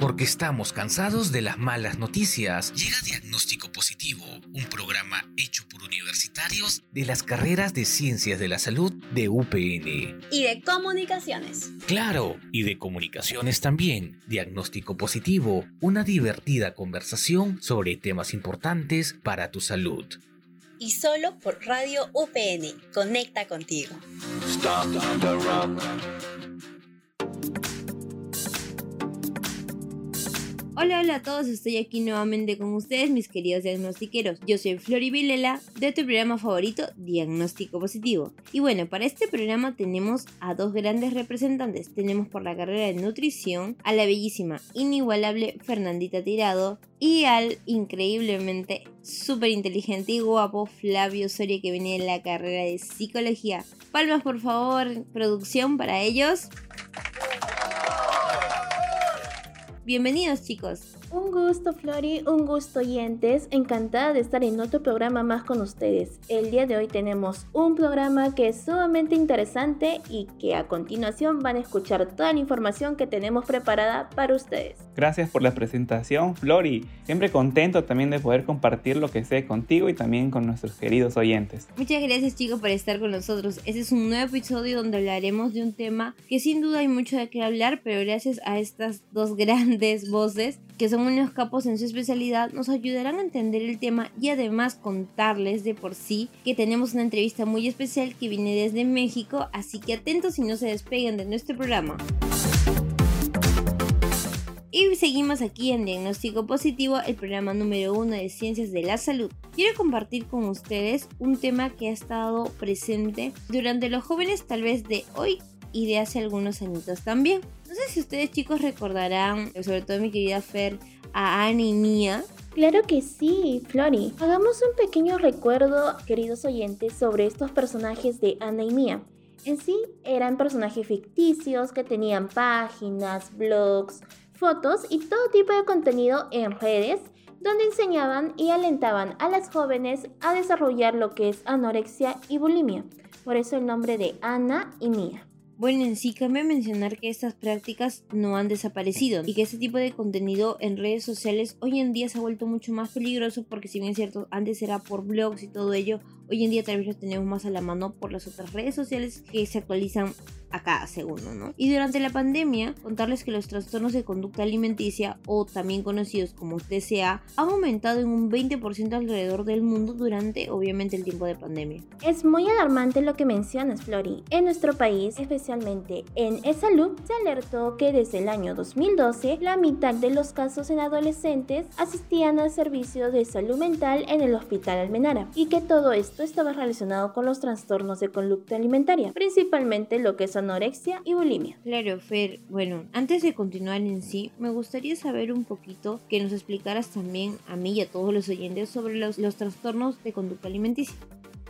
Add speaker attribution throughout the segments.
Speaker 1: Porque estamos cansados de las malas noticias. Llega Diagnóstico Positivo, un programa hecho por universitarios de las carreras de Ciencias de la Salud de UPN.
Speaker 2: Y de comunicaciones.
Speaker 1: Claro, y de comunicaciones también. Diagnóstico Positivo, una divertida conversación sobre temas importantes para tu salud.
Speaker 2: Y solo por Radio UPN. Conecta contigo.
Speaker 3: Hola, hola a todos, estoy aquí nuevamente con ustedes, mis queridos diagnostiqueros. Yo soy Flori Vilela de tu programa favorito, Diagnóstico Positivo. Y bueno, para este programa tenemos a dos grandes representantes. Tenemos por la carrera de nutrición a la bellísima, inigualable Fernandita Tirado y al increíblemente súper inteligente y guapo Flavio Soria que viene de la carrera de psicología. Palmas por favor, producción para ellos. Bienvenidos chicos.
Speaker 4: Un gusto Flori, un gusto oyentes, encantada de estar en otro programa más con ustedes. El día de hoy tenemos un programa que es sumamente interesante y que a continuación van a escuchar toda la información que tenemos preparada para ustedes.
Speaker 5: Gracias por la presentación Flori, siempre contento también de poder compartir lo que sé contigo y también con nuestros queridos oyentes.
Speaker 3: Muchas gracias chicos por estar con nosotros. Este es un nuevo episodio donde hablaremos de un tema que sin duda hay mucho de qué hablar, pero gracias a estas dos grandes voces que son unos capos en su especialidad, nos ayudarán a entender el tema y además contarles de por sí que tenemos una entrevista muy especial que viene desde México, así que atentos y no se despeguen de nuestro programa. Y seguimos aquí en Diagnóstico Positivo, el programa número uno de Ciencias de la Salud. Quiero compartir con ustedes un tema que ha estado presente durante los jóvenes tal vez de hoy y de hace algunos añitos también. No sé si ustedes chicos recordarán, sobre todo mi querida Fer, a Annie y Mia.
Speaker 4: Claro que sí, Flori. Hagamos un pequeño recuerdo, queridos oyentes, sobre estos personajes de Ana y Mia. En sí eran personajes ficticios que tenían páginas, blogs, fotos y todo tipo de contenido en redes donde enseñaban y alentaban a las jóvenes a desarrollar lo que es anorexia y bulimia. Por eso el nombre de Ana y Mia.
Speaker 3: Bueno, en sí cabe mencionar que estas prácticas no han desaparecido y que este tipo de contenido en redes sociales hoy en día se ha vuelto mucho más peligroso porque si bien es cierto, antes era por blogs y todo ello, hoy en día tal vez lo tenemos más a la mano por las otras redes sociales que se actualizan a cada segundo, ¿no? Y durante la pandemia, contarles que los trastornos de conducta alimenticia, o también conocidos como TCA, han aumentado en un 20% alrededor del mundo durante, obviamente, el tiempo de pandemia.
Speaker 4: Es muy alarmante lo que mencionas, Flori. En nuestro país, especialmente en E-Salud, se alertó que desde el año 2012, la mitad de los casos en adolescentes asistían a servicios de salud mental en el Hospital Almenara, y que todo esto estaba relacionado con los trastornos de conducta alimentaria, principalmente lo que es anorexia y bulimia.
Speaker 3: Claro, Fer. Bueno, antes de continuar en sí, me gustaría saber un poquito que nos explicaras también a mí y a todos los oyentes sobre los, los trastornos de conducta alimenticia.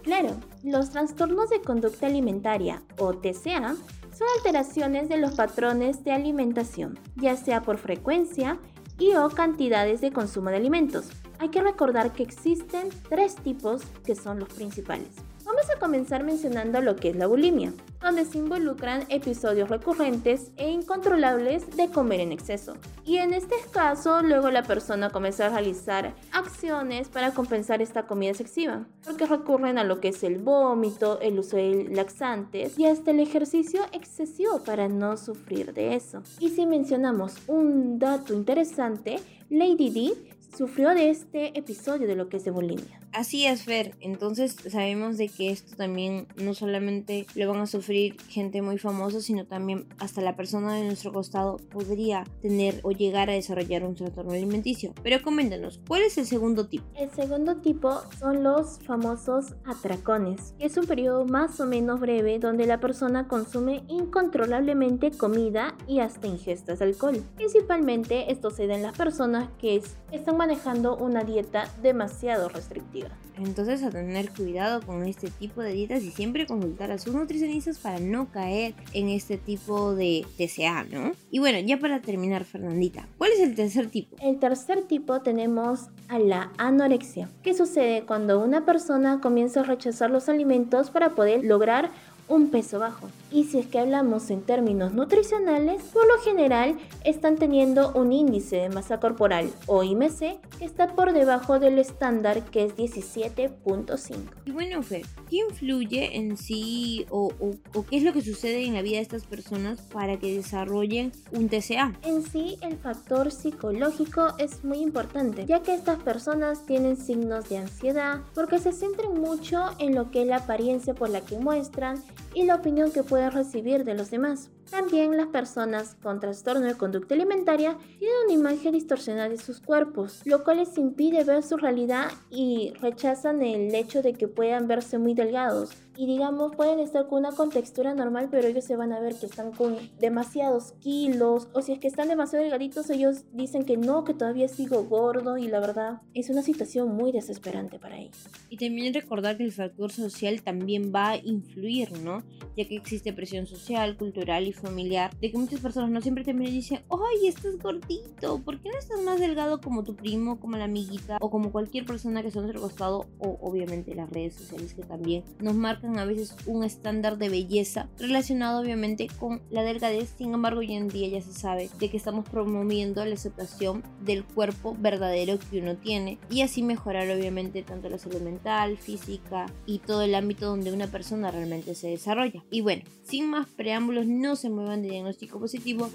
Speaker 4: Claro, los trastornos de conducta alimentaria o TCA son alteraciones de los patrones de alimentación, ya sea por frecuencia y o cantidades de consumo de alimentos. Hay que recordar que existen tres tipos que son los principales. Vamos a comenzar mencionando lo que es la bulimia, donde se involucran episodios recurrentes e incontrolables de comer en exceso. Y en este caso, luego la persona comienza a realizar acciones para compensar esta comida excesiva, porque recurren a lo que es el vómito, el uso de laxantes y hasta el ejercicio excesivo para no sufrir de eso. Y si mencionamos un dato interesante, Lady D sufrió de este episodio de lo que es de bulimia.
Speaker 3: Así es, Fer. Entonces sabemos de que esto también no solamente lo van a sufrir gente muy famosa, sino también hasta la persona de nuestro costado podría tener o llegar a desarrollar un trastorno alimenticio. Pero coméntanos, ¿cuál es el segundo tipo?
Speaker 4: El segundo tipo son los famosos atracones. Es un periodo más o menos breve donde la persona consume incontrolablemente comida y hasta ingestas de alcohol. Principalmente esto se da en las personas que están manejando una dieta demasiado restrictiva.
Speaker 3: Entonces a tener cuidado con este tipo de dietas y siempre consultar a sus nutricionistas para no caer en este tipo de TCA, ¿no? Y bueno, ya para terminar, Fernandita, ¿cuál es el tercer tipo?
Speaker 4: El tercer tipo tenemos a la anorexia. ¿Qué sucede cuando una persona comienza a rechazar los alimentos para poder lograr un peso bajo. Y si es que hablamos en términos nutricionales, por lo general están teniendo un índice de masa corporal o IMC que está por debajo del estándar que es 17.5.
Speaker 3: Y bueno, Fer, ¿qué influye en sí o, o, qué es lo que sucede en la vida de estas personas para que desarrollen un TCA?
Speaker 4: En sí, el factor psicológico es muy importante, ya que estas personas tienen signos de ansiedad porque se centran mucho en lo que es la apariencia por la que muestran y la opinión que pueden recibir de los demás. También las personas con trastorno de conducta alimentaria tienen una imagen distorsionada de sus cuerpos, lo cual les impide ver su realidad y rechazan el hecho de que puedan verse muy delgados. Y digamos, pueden estar con una contextura normal, pero ellos se van a ver que están con demasiados kilos. O si es que están demasiado delgaditos, ellos dicen que no, que todavía sigo gordo. Y la verdad, es una situación muy desesperante para ellos.
Speaker 3: Y también recordar que el factor social también va a influir, ¿no? Ya que existe presión social, cultural y familiar, de que muchas personas no siempre te miran y dicen, ¡ay, estás gordito! ¿Por qué no estás más delgado como tu primo, como la amiguita o como cualquier persona que está a costado? O obviamente las redes sociales que también nos marcan a veces un estándar de belleza relacionado obviamente con la delgadez. Sin embargo, hoy en día ya se sabe de que estamos promoviendo la aceptación del cuerpo verdadero que uno tiene y así mejorar obviamente tanto la salud mental, física y todo el ámbito donde una persona realmente se desarrolla. Y bueno, sin más preámbulos, no se se muevan de diagnóstico positivo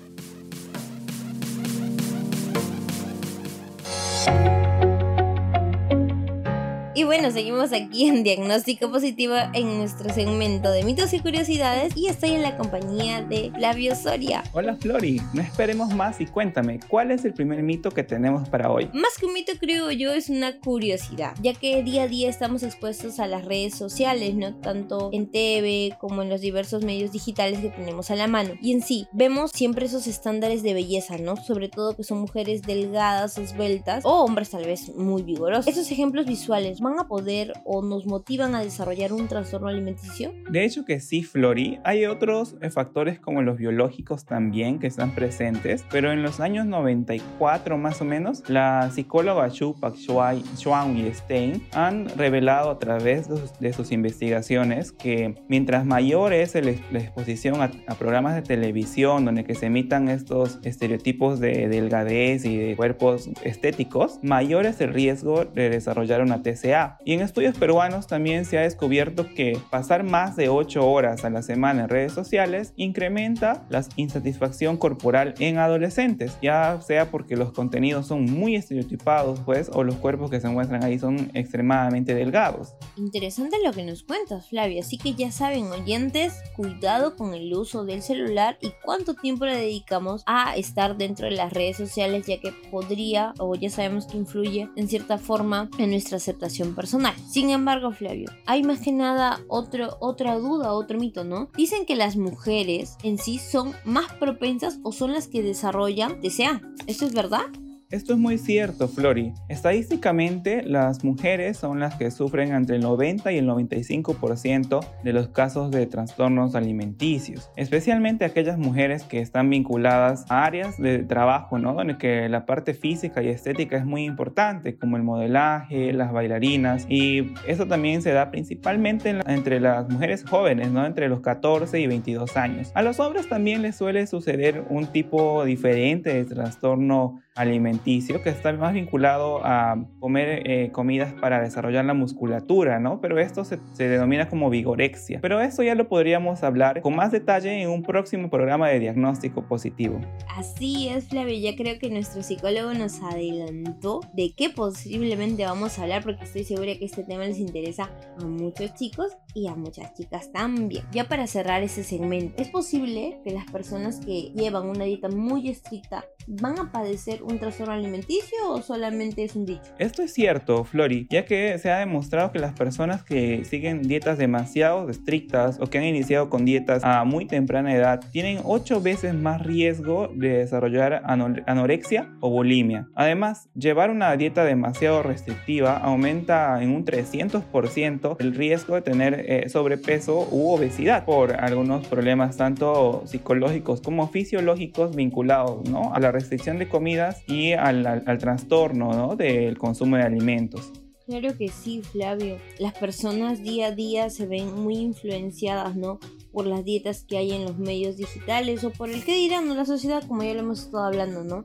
Speaker 3: Y bueno, seguimos aquí en Diagnóstico Positivo en nuestro segmento de mitos y curiosidades y estoy en la compañía de Flavio Soria.
Speaker 5: Hola Flori, no esperemos más y cuéntame, ¿cuál es el primer mito que tenemos para hoy?
Speaker 3: Más que un mito creo yo es una curiosidad, ya que día a día estamos expuestos a las redes sociales, no tanto en TV como en los diversos medios digitales que tenemos a la mano. Y en sí, vemos siempre esos estándares de belleza, ¿no? Sobre todo que son mujeres delgadas, esbeltas o hombres tal vez muy vigorosos. Esos ejemplos visuales a poder o nos motivan a desarrollar un trastorno alimenticio?
Speaker 5: De hecho que sí, Flori. Hay otros eh, factores como los biológicos también que están presentes, pero en los años 94 más o menos, la psicóloga Xu Pak Xuan y Stein han revelado a través de sus investigaciones que mientras mayor es la exposición a, a programas de televisión donde que se emitan estos estereotipos de delgadez y de cuerpos estéticos, mayor es el riesgo de desarrollar una TCA y en estudios peruanos también se ha descubierto que pasar más de 8 horas a la semana en redes sociales incrementa la insatisfacción corporal en adolescentes, ya sea porque los contenidos son muy estereotipados, pues, o los cuerpos que se muestran ahí son extremadamente delgados.
Speaker 3: Interesante lo que nos cuentas, Flavia, así que ya saben, oyentes, cuidado con el uso del celular y cuánto tiempo le dedicamos a estar dentro de las redes sociales, ya que podría, o ya sabemos que influye en cierta forma en nuestra aceptación personal. Sin embargo, Flavio, hay más que nada otro, otra duda, otro mito, ¿no? Dicen que las mujeres en sí son más propensas o son las que desarrollan TCA. ¿Esto es verdad?
Speaker 5: Esto es muy cierto, Flori. Estadísticamente, las mujeres son las que sufren entre el 90 y el 95% de los casos de trastornos alimenticios, especialmente aquellas mujeres que están vinculadas a áreas de trabajo, ¿no? Donde que la parte física y estética es muy importante, como el modelaje, las bailarinas, y eso también se da principalmente entre las mujeres jóvenes, ¿no? Entre los 14 y 22 años. A los hombres también les suele suceder un tipo diferente de trastorno alimenticio que está más vinculado a comer eh, comidas para desarrollar la musculatura, ¿no? Pero esto se, se, denomina como vigorexia. Pero esto ya lo podríamos hablar con más detalle en un próximo programa de diagnóstico positivo.
Speaker 3: Así es, Flavio. Ya creo que nuestro psicólogo nos adelantó de qué posiblemente vamos a hablar porque estoy segura que este tema les interesa a muchos chicos y a muchas chicas también. Ya para cerrar ese segmento, es posible que las personas que llevan una dieta muy estricta van a padecer un trastorno alimenticio o solamente es un dicho?
Speaker 5: Esto es cierto, Flori, ya que se ha demostrado que las personas que siguen dietas demasiado estrictas o que han iniciado con dietas a muy temprana edad tienen 8 veces más riesgo de desarrollar anorexia o bulimia. Además, llevar una dieta demasiado restrictiva aumenta en un 300% el riesgo de tener eh, sobrepeso u obesidad por algunos problemas tanto psicológicos como fisiológicos vinculados ¿no? a la restricción de comidas y al, al, trastorno ¿no? del consumo de alimentos.
Speaker 3: Claro que sí, Flavio. Las personas día a día se ven muy influenciadas, ¿no? por las dietas que hay en los medios digitales o por el que dirán la sociedad, como ya lo hemos estado hablando, ¿no?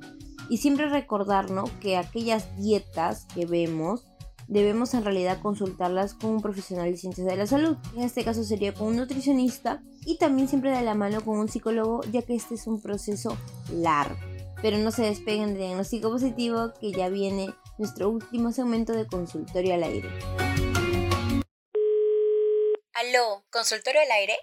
Speaker 3: Y siempre recordar, ¿no? Que aquellas dietas que vemos debemos en realidad consultarlas con un profesional de ciencias de la salud. En este caso sería con un nutricionista y también siempre de la mano con un psicólogo, ya que este es un proceso largo. Pero no se despeguen de diagnóstico positivo, que ya viene nuestro último segmento de consultorio al aire.
Speaker 2: Aló, consultorio al aire.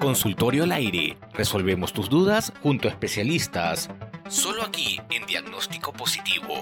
Speaker 1: Consultorio al aire. Resolvemos tus dudas junto a especialistas. Solo aquí en Diagnóstico Positivo.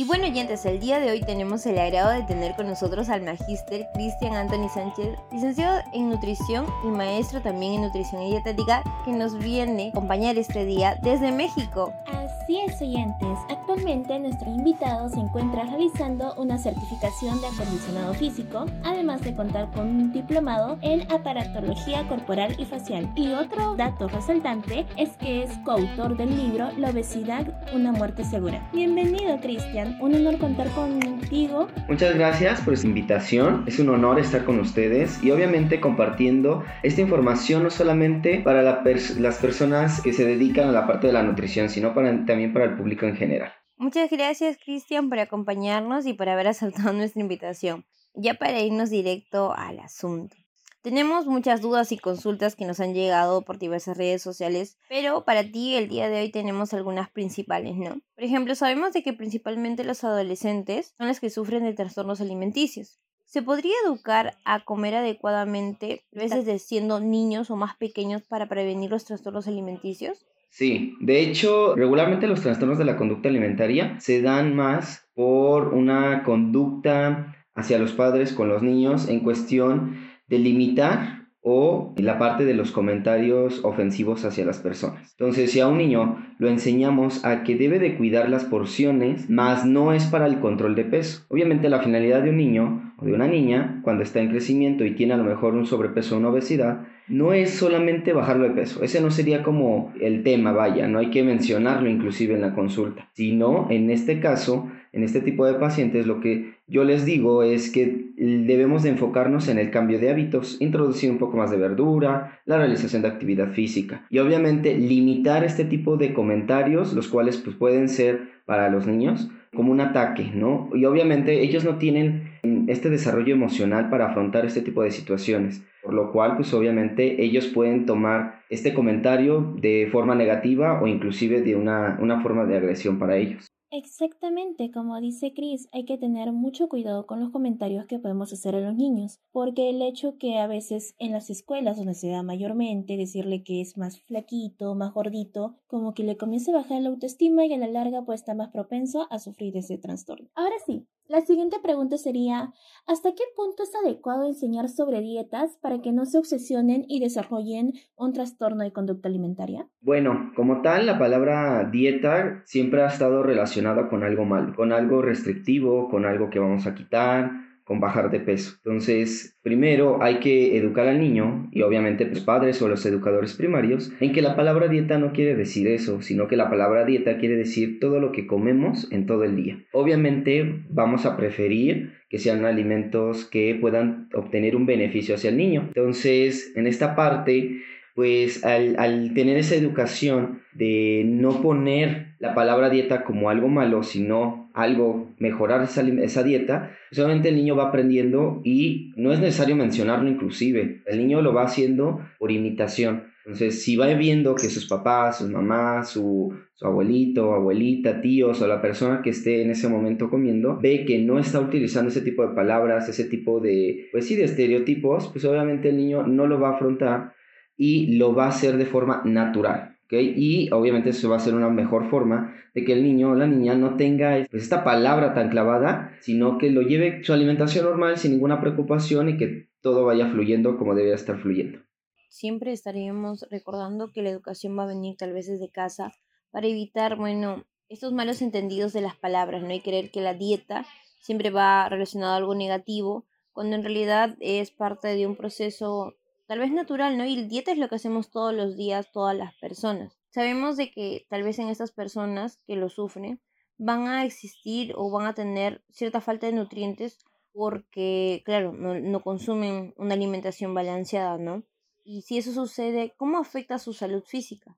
Speaker 3: Y bueno, oyentes, el día de hoy tenemos el agrado de tener con nosotros al magíster Cristian Anthony Sánchez, licenciado en nutrición y maestro también en nutrición y dietética, que nos viene a acompañar este día desde México.
Speaker 4: Así es, oyentes. Actualmente nuestro invitado se encuentra realizando una certificación de acondicionado físico, además de contar con un diplomado en aparatología corporal y facial. Y otro dato resaltante es que es coautor del libro La obesidad, una muerte segura. Bienvenido, Cristian un honor contar contigo.
Speaker 6: Muchas gracias por esta invitación. Es un honor estar con ustedes y obviamente compartiendo esta información no solamente para las personas que se dedican a la parte de la nutrición, sino para, también para el público en general.
Speaker 3: Muchas gracias Cristian por acompañarnos y por haber aceptado nuestra invitación. Ya para irnos directo al asunto. Tenemos muchas dudas y consultas que nos han llegado por diversas redes sociales, pero para ti el día de hoy tenemos algunas principales, ¿no? Por ejemplo, sabemos de que principalmente los adolescentes son los que sufren de trastornos alimenticios. ¿Se podría educar a comer adecuadamente, a veces de siendo niños o más pequeños, para prevenir los trastornos alimenticios?
Speaker 6: Sí, de hecho, regularmente los trastornos de la conducta alimentaria se dan más por una conducta hacia los padres con los niños en cuestión delimitar o la parte de los comentarios ofensivos hacia las personas. Entonces, si a un niño lo enseñamos a que debe de cuidar las porciones, más no es para el control de peso. Obviamente la finalidad de un niño o de una niña, cuando está en crecimiento y tiene a lo mejor un sobrepeso o una obesidad, no es solamente bajarlo de peso. Ese no sería como el tema, vaya, no hay que mencionarlo inclusive en la consulta, sino en este caso en este tipo de pacientes lo que yo les digo es que debemos de enfocarnos en el cambio de hábitos, introducir un poco más de verdura, la realización de actividad física y obviamente limitar este tipo de comentarios, los cuales pues, pueden ser para los niños como un ataque, ¿no? Y obviamente ellos no tienen este desarrollo emocional para afrontar este tipo de situaciones, por lo cual pues obviamente ellos pueden tomar este comentario de forma negativa o inclusive de una, una forma de agresión para ellos.
Speaker 4: Exactamente, como dice Chris, hay que tener mucho cuidado con los comentarios que podemos hacer a los niños, porque el hecho que a veces en las escuelas donde se da mayormente decirle que es más flaquito, más gordito, como que le comienza a bajar la autoestima y a la larga pues está más propenso a sufrir ese trastorno. Ahora sí, la siguiente pregunta sería, ¿hasta qué punto es adecuado enseñar sobre dietas para que no se obsesionen y desarrollen un trastorno de conducta alimentaria?
Speaker 6: Bueno, como tal, la palabra dieta siempre ha estado relacionada con algo malo, con algo restrictivo, con algo que vamos a quitar, con bajar de peso. Entonces, primero hay que educar al niño y obviamente los padres o los educadores primarios en que la palabra dieta no quiere decir eso, sino que la palabra dieta quiere decir todo lo que comemos en todo el día. Obviamente vamos a preferir que sean alimentos que puedan obtener un beneficio hacia el niño. Entonces, en esta parte pues al, al, tener esa educación de no poner la palabra dieta como algo malo, sino algo, mejorar esa, esa dieta, solamente el niño va aprendiendo y no es necesario mencionarlo inclusive, el niño lo va haciendo por imitación. Entonces, si va viendo que sus papás, sus mamás, su, su abuelito, abuelita, tíos o la persona que esté en ese momento comiendo, ve que no está utilizando ese tipo de palabras, ese tipo de, pues sí, de estereotipos, pues obviamente el niño no lo va a afrontar y lo va a hacer de forma natural. Y obviamente eso va a ser una mejor forma de que el niño o la niña no tenga pues, esta palabra tan clavada, sino que lo lleve su alimentación normal sin ninguna preocupación y que todo vaya fluyendo como debería estar fluyendo.
Speaker 3: Siempre estaríamos recordando que la educación va a venir tal vez desde casa para evitar, bueno, estos malos entendidos de las palabras, no hay creer que la dieta siempre va relacionado a algo negativo, cuando en realidad es parte de un proceso tal vez natural, ¿no? Y dieta es lo que hacemos todos los días, todas las personas. Sabemos de que tal vez en estas personas que lo sufren van a existir o van a tener cierta falta de nutrientes porque, claro, no, no consumen una alimentación balanceada, ¿no? Y si eso sucede, ¿cómo afecta a su salud física?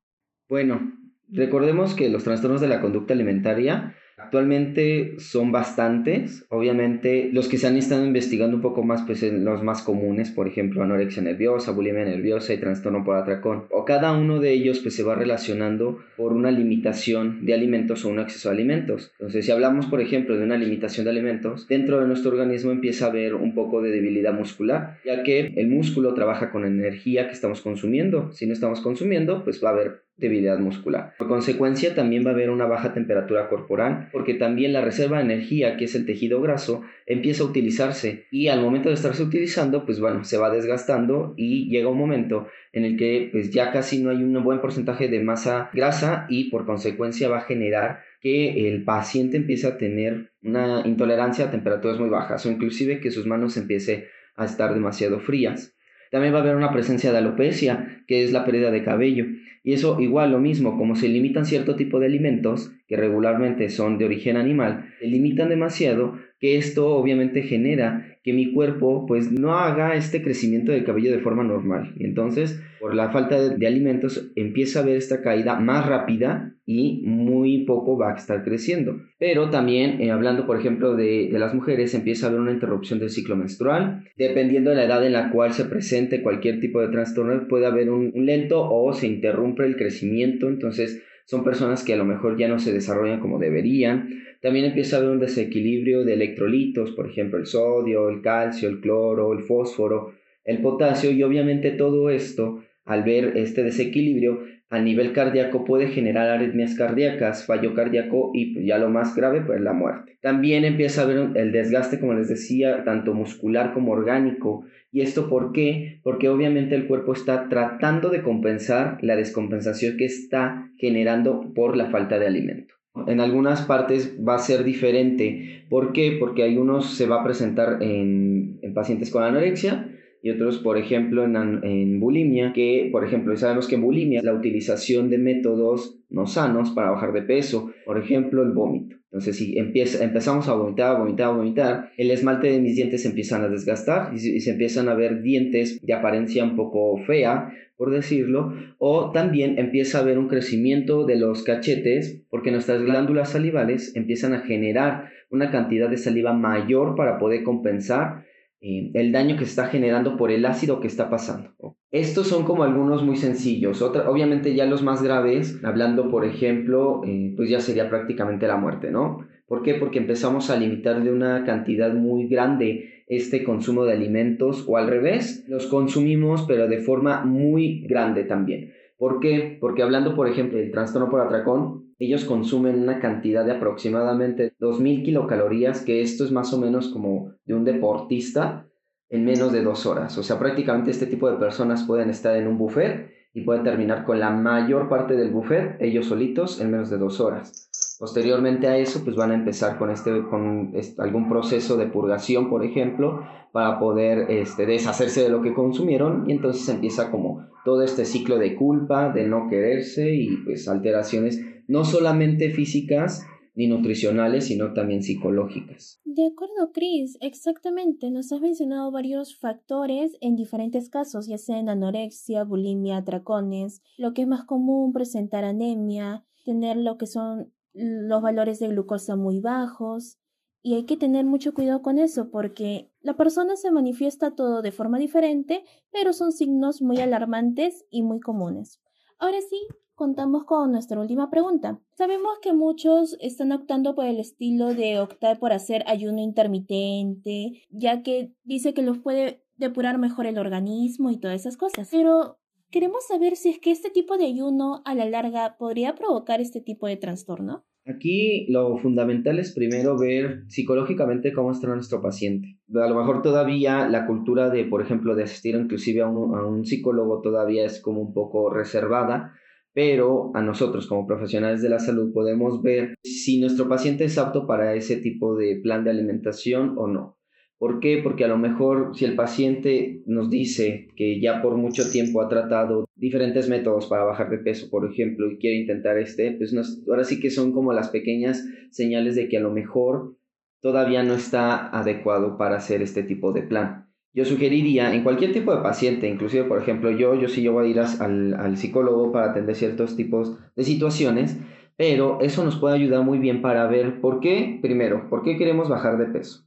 Speaker 6: Bueno, recordemos que los trastornos de la conducta alimentaria Actualmente son bastantes, obviamente los que se han estado investigando un poco más, pues los más comunes, por ejemplo, anorexia nerviosa, bulimia nerviosa y trastorno por atracón. O cada uno de ellos pues se va relacionando por una limitación de alimentos o un exceso de alimentos. Entonces, si hablamos, por ejemplo, de una limitación de alimentos, dentro de nuestro organismo empieza a haber un poco de debilidad muscular, ya que el músculo trabaja con energía que estamos consumiendo. Si no estamos consumiendo, pues va a haber debilidad muscular. Por consecuencia, también va a haber una baja temperatura corporal, porque también la reserva de energía, que es el tejido graso, empieza a utilizarse y al momento de estarse utilizando, pues bueno, se va desgastando y llega un momento en el que pues ya casi no hay un buen porcentaje de masa grasa y por consecuencia va a generar que el paciente empiece a tener una intolerancia a temperaturas muy bajas o inclusive que sus manos empiece a estar demasiado frías. También va a haber una presencia de alopecia, que es la pérdida de cabello. Y eso igual lo mismo, como se limitan cierto tipo de alimentos, que regularmente son de origen animal, se limitan demasiado, que esto obviamente genera que mi cuerpo pues no haga este crecimiento del cabello de forma normal. Y entonces, por la falta de, alimentos, empieza a haber esta caída más rápida y muy poco va a estar creciendo. Pero también, eh, hablando por ejemplo de, de, las mujeres, empieza a haber una interrupción del ciclo menstrual. Dependiendo de la edad en la cual se presente cualquier tipo de trastorno, puede haber un, un lento o se interrumpe el crecimiento. Entonces, son personas que a lo mejor ya no se desarrollan como deberían. También empieza a haber un desequilibrio de electrolitos, por ejemplo el sodio, el calcio, el cloro, el fósforo, el potasio y obviamente todo esto, al ver este desequilibrio a nivel cardíaco puede generar arritmias cardíacas, fallo cardíaco y pues, ya lo más grave pues la muerte. También empieza a haber el desgaste, como les decía, tanto muscular como orgánico ¿Y esto por qué? Porque obviamente el cuerpo está tratando de compensar la descompensación que está generando por la falta de alimento. En algunas partes va a ser diferente. ¿Por qué? Porque hay unos se va a presentar en, en pacientes con anorexia y otros, por ejemplo, en, en, bulimia, que, por ejemplo, sabemos que en bulimia la utilización de métodos no sanos para bajar de peso, por ejemplo, el vómito. Entonces, si empieza, empezamos a vomitar, vomitar, vomitar, el esmalte de mis dientes se empiezan a desgastar y, se empiezan a ver dientes de apariencia un poco fea, por decirlo, o también empieza a haber un crecimiento de los cachetes porque nuestras glándulas salivales empiezan a generar una cantidad de saliva mayor para poder compensar eh, el daño que está generando por el ácido que está pasando. Estos son como algunos muy sencillos. Otra, obviamente ya los más graves, hablando por ejemplo, eh, pues ya sería prácticamente la muerte, ¿no? ¿Por qué? Porque empezamos a limitar de una cantidad muy grande este consumo de alimentos o al revés, los consumimos pero de forma muy grande también. ¿Por qué? Porque hablando por ejemplo del trastorno por atracón, ellos consumen una cantidad de aproximadamente 2.000 kilocalorías, que esto es más o menos como de un deportista en menos de dos horas. O sea, prácticamente este tipo de personas pueden estar en un buffet y pueden terminar con la mayor parte del buffet ellos solitos en menos de dos horas. Posteriormente a eso, pues van a empezar con, este, con algún proceso de purgación, por ejemplo, para poder este, deshacerse de lo que consumieron y entonces empieza como todo este ciclo de culpa, de no quererse y pues alteraciones no solamente físicas ni nutricionales, sino también psicológicas.
Speaker 4: De acuerdo, Chris, exactamente. Nos has mencionado varios factores en diferentes casos, ya sea en anorexia, bulimia, atracones, lo que es más común, presentar anemia, tener lo que son los valores de glucosa muy bajos. Y hay que tener mucho cuidado con eso porque la persona se manifiesta todo de forma diferente, pero son signos muy alarmantes y muy comunes. Ahora sí, contamos con nuestra última pregunta. Sabemos que muchos están optando por el estilo de optar por hacer ayuno intermitente, ya que dice que los puede depurar mejor el organismo y todas esas cosas. Pero queremos saber si es que este tipo de ayuno a la larga podría provocar este tipo de trastorno.
Speaker 6: Aquí lo fundamental es primero ver psicológicamente cómo está nuestro paciente. A lo mejor todavía la cultura de, por ejemplo, de asistir inclusive a un, a un psicólogo todavía es como un poco reservada pero a nosotros como profesionales de la salud podemos ver si nuestro paciente es apto para ese tipo de plan de alimentación o no. ¿Por qué? Porque a lo mejor si el paciente nos dice que ya por mucho tiempo ha tratado diferentes métodos para bajar de peso, por ejemplo, y quiere intentar este, pues ahora sí que son como las pequeñas señales de que a lo mejor todavía no está adecuado para hacer este tipo de plan. Yo sugeriría en cualquier tipo de paciente, inclusive por ejemplo yo, yo sí yo voy a ir al, al psicólogo para atender ciertos tipos de situaciones, pero eso nos puede ayudar muy bien para ver por qué, primero, por qué queremos bajar de peso.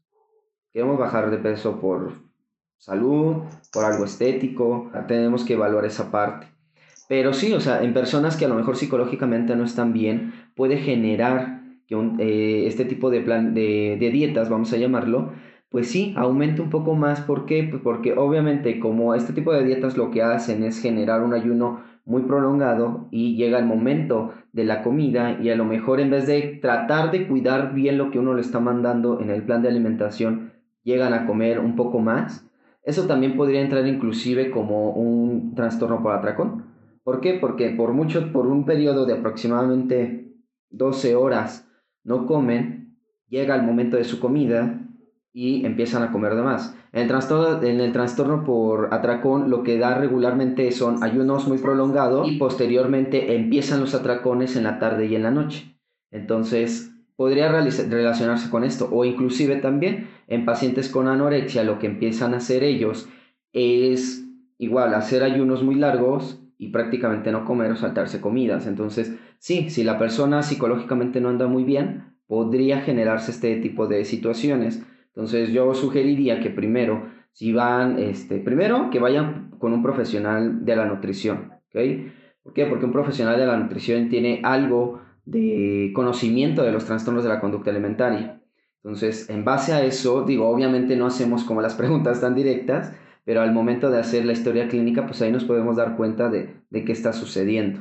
Speaker 6: Queremos bajar de peso por salud, por algo estético, tenemos que evaluar esa parte. Pero sí, o sea, en personas que a lo mejor psicológicamente no están bien, puede generar que eh, este tipo de, plan, de, de, dietas, vamos a llamarlo, pues sí, aumente un poco más. ¿Por qué? Pues porque obviamente como este tipo de dietas lo que hacen es generar un ayuno muy prolongado y llega el momento de la comida y a lo mejor en vez de tratar de cuidar bien lo que uno le está mandando en el plan de alimentación, llegan a comer un poco más. Eso también podría entrar inclusive como un trastorno por atracón. ¿Por qué? Porque por mucho, por un periodo de aproximadamente 12 horas no comen, llega el momento de su comida y empiezan a comer de más. En el, trastorno, por atracón lo que da regularmente son ayunos muy prolongados y posteriormente empiezan los atracones en la tarde y en la noche. Entonces podría relacionarse con esto o inclusive también en pacientes con anorexia lo que empiezan a hacer ellos es igual hacer ayunos muy largos y prácticamente no comer o saltarse comidas. Entonces, sí, si la persona psicológicamente no anda muy bien, podría generarse este tipo de situaciones. Entonces, yo sugeriría que primero, si van, este, primero que vayan con un profesional de la nutrición, ¿ok? ¿Por qué? Porque un profesional de la nutrición tiene algo de conocimiento de los trastornos de la conducta alimentaria. Entonces, en base a eso, digo, obviamente no hacemos como las preguntas tan directas, pero al momento de hacer la historia clínica, pues ahí nos podemos dar cuenta de, qué está sucediendo.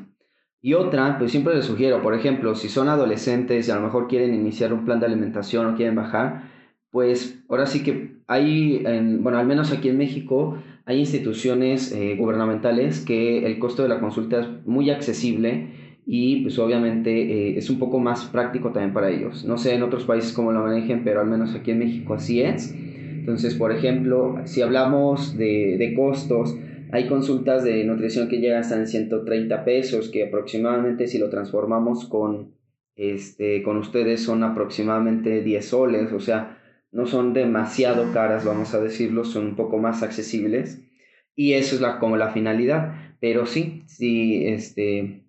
Speaker 6: Y otra, pues siempre les sugiero, por ejemplo, si son adolescentes y a lo mejor quieren iniciar un plan de alimentación o quieren bajar, pues ahora sí que hay, bueno, al menos aquí en México, hay instituciones eh, gubernamentales que el costo de la consulta es muy accesible y pues obviamente eh, es un poco más práctico también para ellos. No sé en otros países cómo lo manejen, pero al menos aquí en México así es. Entonces, por ejemplo, si hablamos de, de costos, hay consultas de nutrición que llegan hasta en 130 pesos, que aproximadamente si lo transformamos con, este, con ustedes son aproximadamente 10 soles, o sea, no son demasiado caras, vamos a decirlo, son un poco más accesibles. Y eso es la, como la finalidad. Pero sí, sí, este,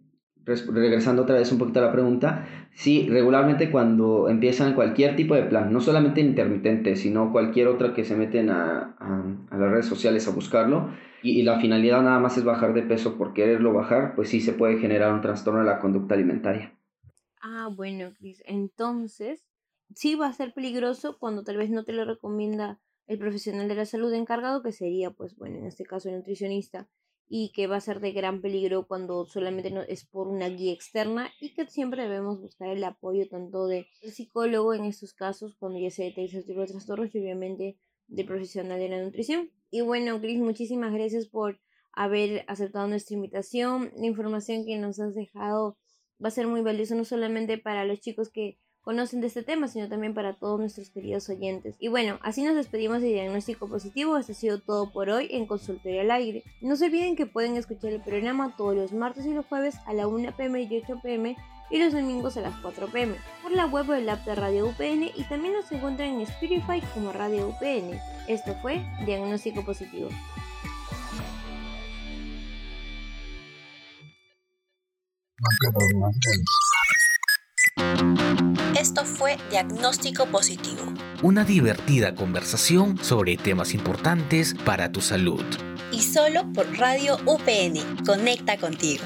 Speaker 6: regresando otra vez un poquito a la pregunta, sí, regularmente cuando empiezan cualquier tipo de plan, no solamente intermitente, sino cualquier otra que se meten a, a, las redes sociales a buscarlo, y, la finalidad nada más es bajar de peso por quererlo bajar, pues sí se puede generar un trastorno de la conducta alimentaria.
Speaker 3: Ah, bueno, Cris, entonces sí va a ser peligroso cuando tal vez no te lo recomienda el profesional de la salud encargado, que sería, pues bueno, en este caso el nutricionista y que va a ser de gran peligro cuando solamente no, es por una guía externa y que siempre debemos buscar el apoyo tanto del psicólogo en estos casos cuando ya se detecta este tipo de trastornos y obviamente del profesional de la nutrición. Y bueno, Chris, muchísimas gracias por haber aceptado nuestra invitación. La información que nos has dejado va a ser muy valiosa no solamente para los chicos que conocen de este tema, sino también para todos nuestros queridos oyentes. Y bueno, así nos despedimos de Diagnóstico Positivo. Esto ha sido todo por hoy en Consultorio al Aire. No se olviden que pueden escuchar el programa todos los martes y los jueves a la 1 pm y 8 pm y los domingos a las 4 pm por la web del app de Radio UPN y también nos encuentran en Spotify como Radio UPN. Esto fue Diagnóstico Positivo.
Speaker 2: Esto fue Diagnóstico Positivo.
Speaker 1: Una divertida conversación sobre temas importantes para tu salud.
Speaker 2: Y solo por Radio UPN. Conecta contigo.